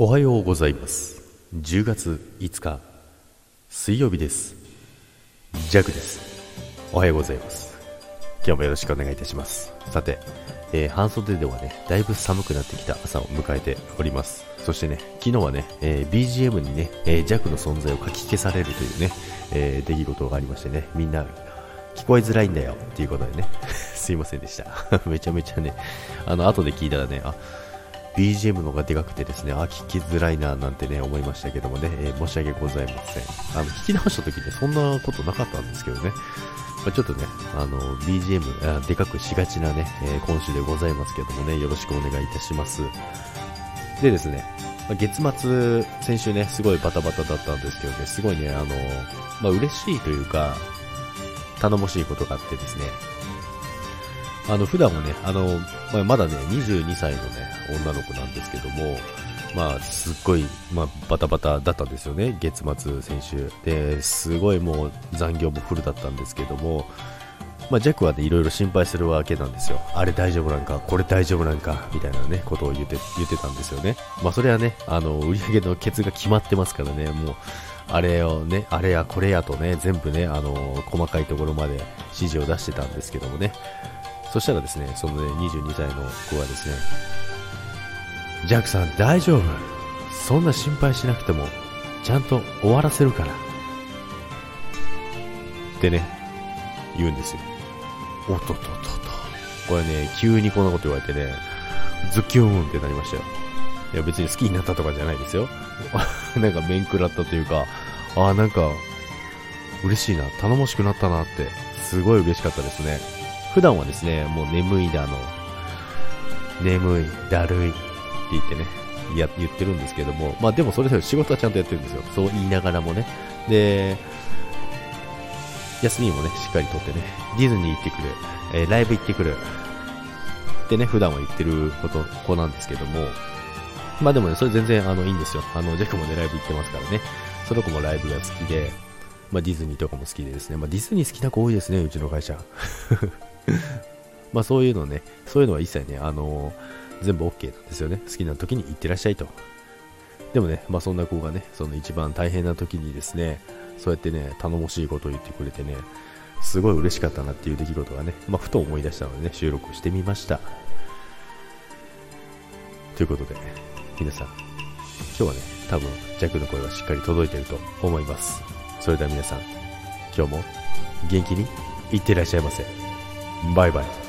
おはようございます。10月5日水曜日です。ジャグです。おはようございます。今日もよろしくお願いいたします。さて、えー、半袖ではねだいぶ寒くなってきた朝を迎えております。そしてね昨日はね、えー、BGM にね、えー、ジャグの存在をかき消されるというね、え出来事がありましてねみんな聞こえづらいんだよっていうことでね すいませんでした。めちゃめちゃねあの後で聞いたらねあ BGM の方がでかくてですね、あ、聞きづらいななんてね、思いましたけどもね、えー、申し訳ございません。あの、聞き直した時ね、そんなことなかったんですけどね、まあ、ちょっとね、あの、BGM あ、でかくしがちなね、えー、今週でございますけどもね、よろしくお願いいたします。でですね、ま、月末、先週ね、すごいバタバタだったんですけどね、すごいね、あの、まあ、嬉しいというか、頼もしいことがあってですね、あの、普段はね、あの、まあ、まだね、22歳のね、女の子なんですけども、まあ、すっごい、まあ、バタバタだったんですよね、月末、先週。で、すごいもう残業もフルだったんですけども、まあ、ジャックはね、いろいろ心配するわけなんですよ。あれ大丈夫なんか、これ大丈夫なんか、みたいなね、ことを言って、言ってたんですよね。まあ、それはね、あの、売り上げのケツが決まってますからね、もう、あれをね、あれやこれやとね、全部ね、あの、細かいところまで指示を出してたんですけどもね、そしたらですね、そのね、22歳の子はですね、ジャックさん大丈夫？そんな心配しなくても、ちゃんと終わらせるから。ってね、言うんですよ。おっとっとっとっと。これね、急にこんなこと言われてね、ズッキューンってなりましたよ。いや別に好きになったとかじゃないですよ。なんか面食らったというか、ああなんか、嬉しいな、頼もしくなったなって、すごい嬉しかったですね。普段はですね、もう眠いだの、眠い、だるいって言ってね、いや、言ってるんですけども、まあでもそれぞれ仕事はちゃんとやってるんですよ。そう言いながらもね。で、休みもね、しっかりとってね、ディズニー行ってくる、えー、ライブ行ってくる、ってね、普段は言ってること、子なんですけども、まあでもね、それ全然あの、いいんですよ。あの、ジャックもね、ライブ行ってますからね。その子もライブが好きで、まあディズニーとかも好きでですね、まあディズニー好きな子多いですね、うちの会社。まあそういうのね、そういうのは一切ね、あのー、全部 OK なんですよね。好きな時に行ってらっしゃいと。でもね、まあそんな子がね、その一番大変な時にですね、そうやってね、頼もしいことを言ってくれてね、すごい嬉しかったなっていう出来事がね、まあふと思い出したのでね、収録してみました。ということで、皆さん、今日はね、多分、弱の声はしっかり届いてると思います。それでは皆さん、今日も元気にいってらっしゃいませ。バイバイ。